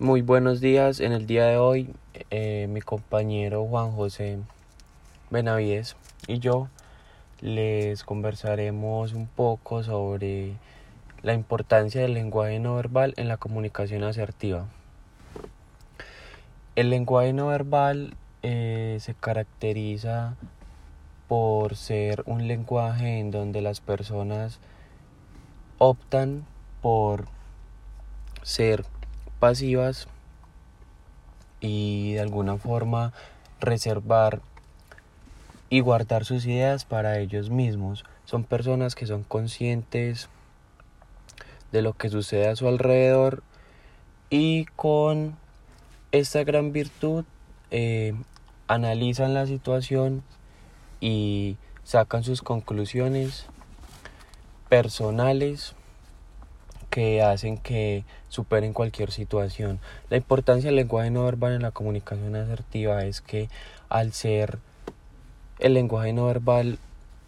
Muy buenos días. En el día de hoy, eh, mi compañero Juan José Benavides y yo les conversaremos un poco sobre la importancia del lenguaje no verbal en la comunicación asertiva. El lenguaje no verbal eh, se caracteriza por ser un lenguaje en donde las personas optan por ser pasivas y de alguna forma reservar y guardar sus ideas para ellos mismos. Son personas que son conscientes de lo que sucede a su alrededor y con esta gran virtud eh, analizan la situación y sacan sus conclusiones personales que hacen que superen cualquier situación. La importancia del lenguaje no verbal en la comunicación asertiva es que al ser el lenguaje no verbal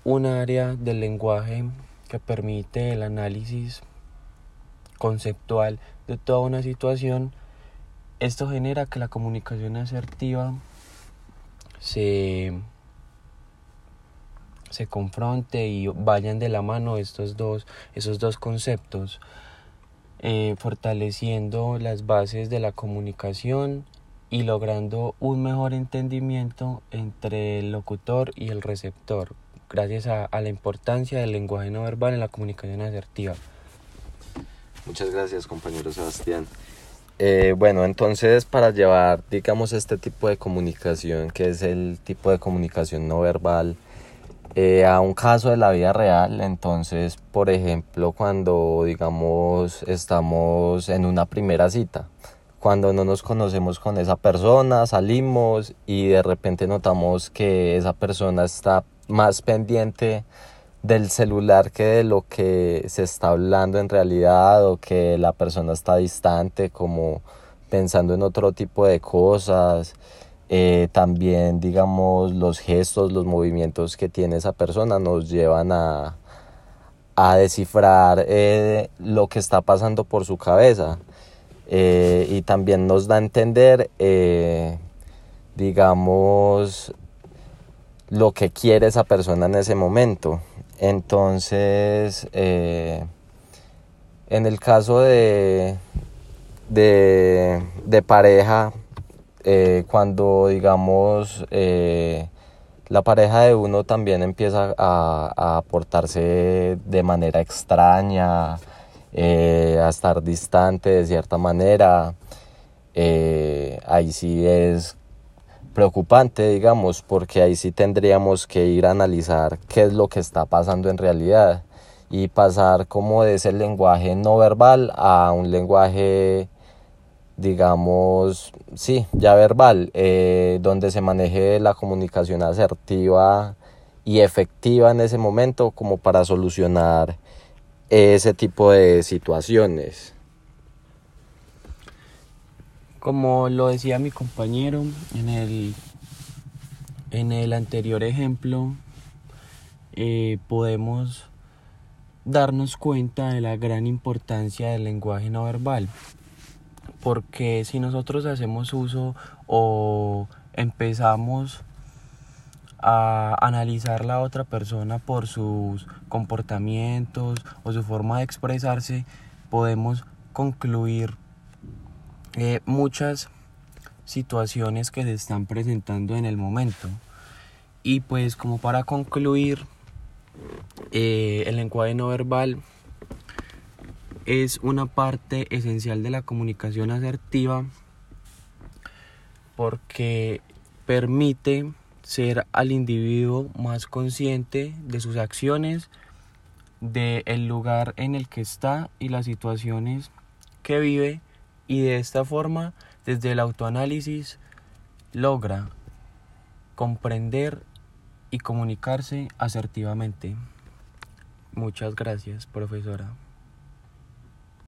un área del lenguaje que permite el análisis conceptual de toda una situación, esto genera que la comunicación asertiva se, se confronte y vayan de la mano estos dos, esos dos conceptos. Eh, fortaleciendo las bases de la comunicación y logrando un mejor entendimiento entre el locutor y el receptor, gracias a, la importancia del lenguaje no verbal en la comunicación asertiva. Muchas gracias, compañero Sebastián. Eh, bueno, entonces para llevar, digamos, este tipo de comunicación, que es el tipo de comunicación no verbal, eh, a un caso de la vida real. Entonces, por ejemplo, cuando digamos estamos en una primera cita, cuando no nos conocemos con esa persona, salimos y de repente notamos que esa persona está más pendiente del celular que de lo que se está hablando en realidad o que la persona está distante como pensando en otro tipo de cosas eh, también, digamos, los gestos, los movimientos que tiene esa persona nos llevan a, a descifrar eh, lo que está pasando por su cabeza. Eh, y también nos da a entender, digamos, lo que quiere esa persona en ese momento. Entonces, en el caso de, de, de pareja, eh, cuando digamos eh, la pareja de uno también empieza a, a portarse de manera extraña, eh, a estar distante de cierta manera, ahí sí es preocupante, digamos, porque ahí sí tendríamos que ir a analizar qué es lo que está pasando en realidad y pasar como de ese lenguaje no verbal a un lenguaje digamos, sí, ya verbal, eh, donde se maneje la comunicación asertiva y efectiva en ese momento como para solucionar ese tipo de situaciones. Como lo decía mi compañero en el, en el anterior ejemplo, eh, podemos darnos cuenta de la gran importancia del lenguaje no verbal porque si nosotros hacemos uso o empezamos a analizar la otra persona por sus comportamientos o su forma de expresarse, podemos concluir eh, muchas situaciones que se están presentando en el momento. Y pues como para concluir, eh, el lenguaje no verbal es una parte esencial de la comunicación asertiva porque permite ser al individuo más consciente de sus acciones, del el lugar en el que está y las situaciones que vive y de esta forma desde el autoanálisis logra comprender y comunicarse asertivamente. Muchas gracias, profesora.